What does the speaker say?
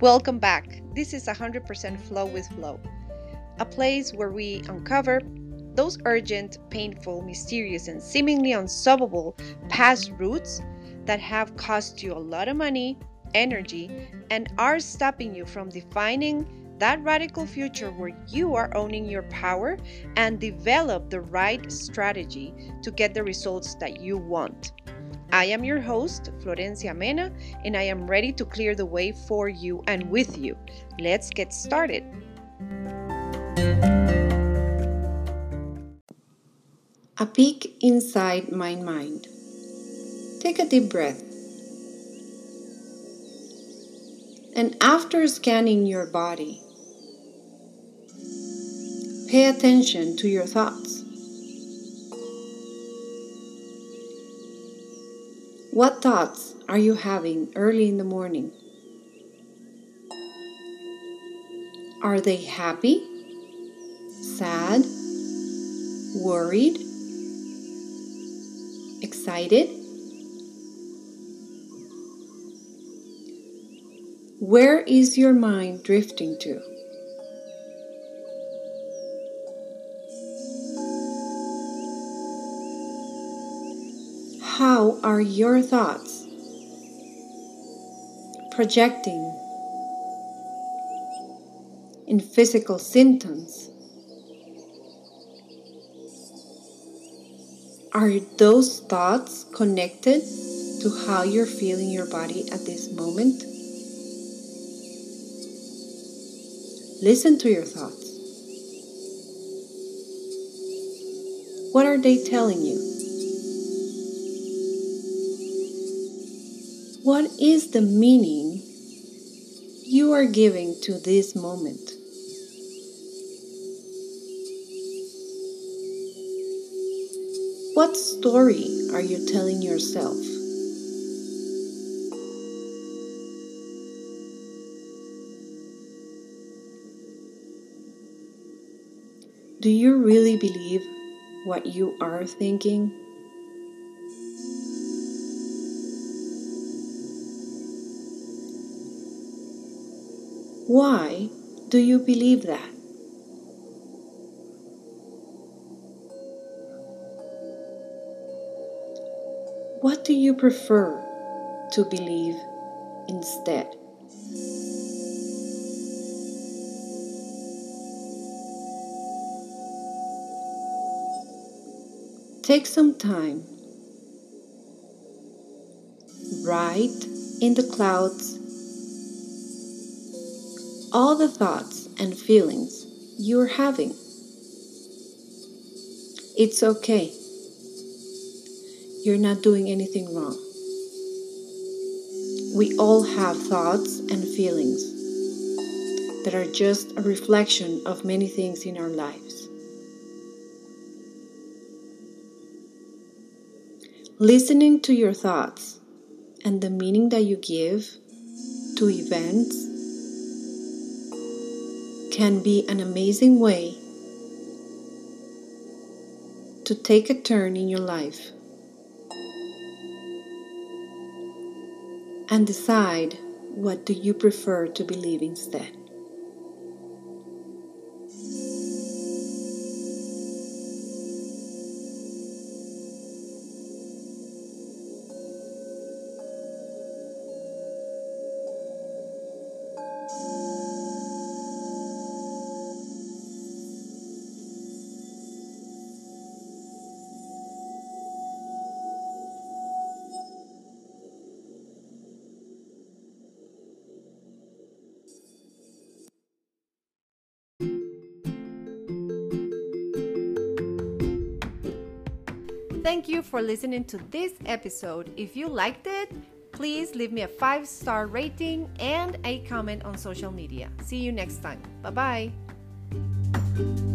Welcome back. This is 100% Flow with Flow, a place where we uncover those urgent, painful, mysterious, and seemingly unsolvable past roots that have cost you a lot of money, energy, and are stopping you from defining that radical future where you are owning your power and develop the right strategy to get the results that you want. I am your host, Florencia Mena, and I am ready to clear the way for you and with you. Let's get started. A peek inside my mind. Take a deep breath. And after scanning your body, pay attention to your thoughts. What thoughts are you having early in the morning? Are they happy, sad, worried, excited? Where is your mind drifting to? How are your thoughts projecting in physical symptoms? Are those thoughts connected to how you're feeling your body at this moment? Listen to your thoughts. What are they telling you? What is the meaning you are giving to this moment? What story are you telling yourself? Do you really believe what you are thinking? Why do you believe that? What do you prefer to believe instead? Take some time. Write in the clouds all the thoughts and feelings you're having. It's okay. You're not doing anything wrong. We all have thoughts and feelings that are just a reflection of many things in our lives. Listening to your thoughts and the meaning that you give to events can be an amazing way to take a turn in your life and decide what do you prefer to believe instead. Thank you for listening to this episode. If you liked it, please leave me a five star rating and a comment on social media. See you next time. Bye bye.